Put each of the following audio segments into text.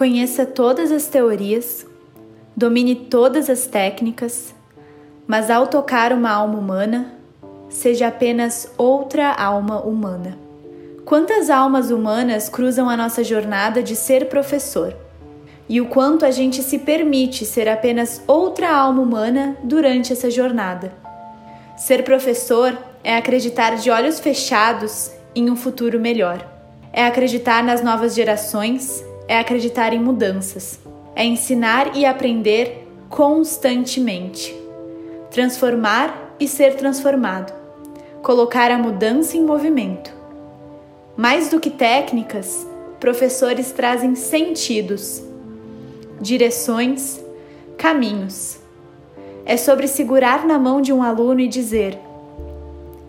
Conheça todas as teorias, domine todas as técnicas, mas ao tocar uma alma humana, seja apenas outra alma humana. Quantas almas humanas cruzam a nossa jornada de ser professor? E o quanto a gente se permite ser apenas outra alma humana durante essa jornada? Ser professor é acreditar de olhos fechados em um futuro melhor. É acreditar nas novas gerações, é acreditar em mudanças. É ensinar e aprender constantemente. Transformar e ser transformado. Colocar a mudança em movimento. Mais do que técnicas, professores trazem sentidos, direções, caminhos. É sobre segurar na mão de um aluno e dizer: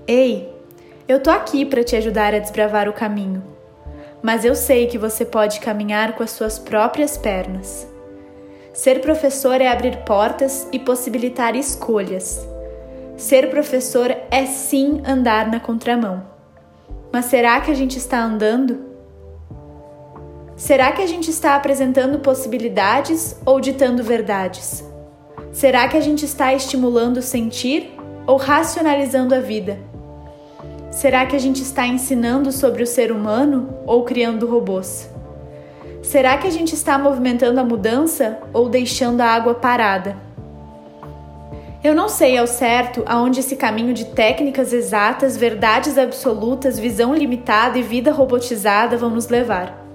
Ei, eu tô aqui para te ajudar a desbravar o caminho, mas eu sei que você pode caminhar com as suas próprias pernas. Ser professor é abrir portas e possibilitar escolhas. Ser professor é sim andar na contramão. Mas será que a gente está andando? Será que a gente está apresentando possibilidades ou ditando verdades? Será que a gente está estimulando o sentir ou racionalizando a vida? Será que a gente está ensinando sobre o ser humano ou criando robôs? Será que a gente está movimentando a mudança ou deixando a água parada? Eu não sei ao certo aonde esse caminho de técnicas exatas, verdades absolutas, visão limitada e vida robotizada vão nos levar.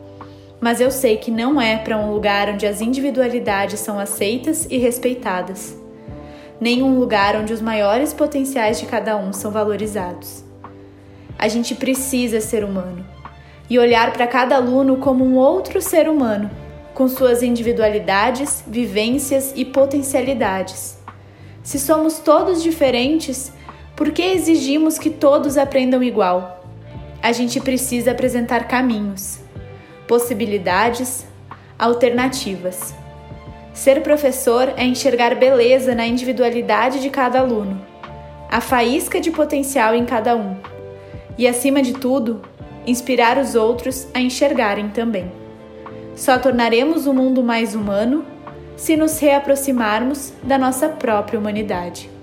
Mas eu sei que não é para um lugar onde as individualidades são aceitas e respeitadas, nem um lugar onde os maiores potenciais de cada um são valorizados. A gente precisa ser humano e olhar para cada aluno como um outro ser humano, com suas individualidades, vivências e potencialidades se somos todos diferentes, por que exigimos que todos aprendam igual? A gente precisa apresentar caminhos, possibilidades, alternativas. Ser professor é enxergar beleza na individualidade de cada aluno, a faísca de potencial em cada um, e, acima de tudo, inspirar os outros a enxergarem também. Só tornaremos o mundo mais humano se nos reaproximarmos da nossa própria humanidade.